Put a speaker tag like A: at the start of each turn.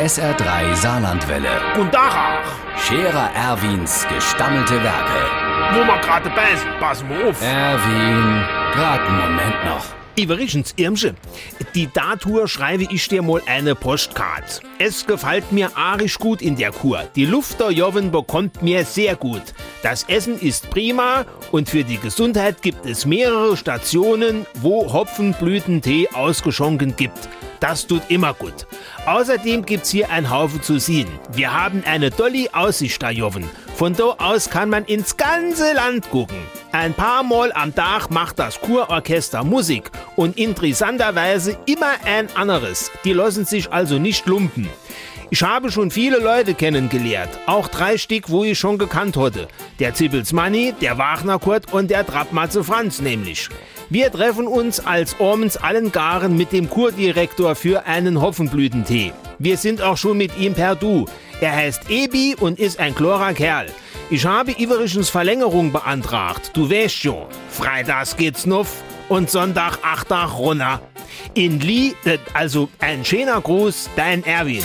A: SR3 Saarlandwelle.
B: Und Dachach,
A: Scherer Erwins gestammelte Werke.
B: wo wir gerade beißen, passen wir auf.
A: Erwin, grad einen Moment noch.
B: Iverichens Irmsche, die Datur schreibe ich dir mal eine Postkarte. Es gefällt mir arisch gut in der Kur. Die Luft der Joven bekommt mir sehr gut. Das Essen ist prima und für die Gesundheit gibt es mehrere Stationen, wo Hopfenblütentee ausgeschonken gibt. Das tut immer gut. Außerdem gibt's hier ein Haufen zu sehen. Wir haben eine dolly Aussicht da, Joven. Von da aus kann man ins ganze Land gucken. Ein paar Mal am Tag macht das Kurorchester Musik und interessanterweise immer ein anderes. Die lassen sich also nicht lumpen. Ich habe schon viele Leute kennengelernt, auch drei Stück, wo ich schon gekannt hatte. Der Zippels Manni, der Wagner Kurt und der Trappmatze Franz nämlich. Wir treffen uns als Ormens allen Garen mit dem Kurdirektor für einen Hopfenblütentee. Wir sind auch schon mit ihm per Du. Er heißt Ebi und ist ein chlorer Kerl. Ich habe Iverichens Verlängerung beantragt. Du weißt schon, freitags geht's nuff und Sonntag acht Tag runter. In Lee, äh, also ein schöner Gruß, dein Erwin.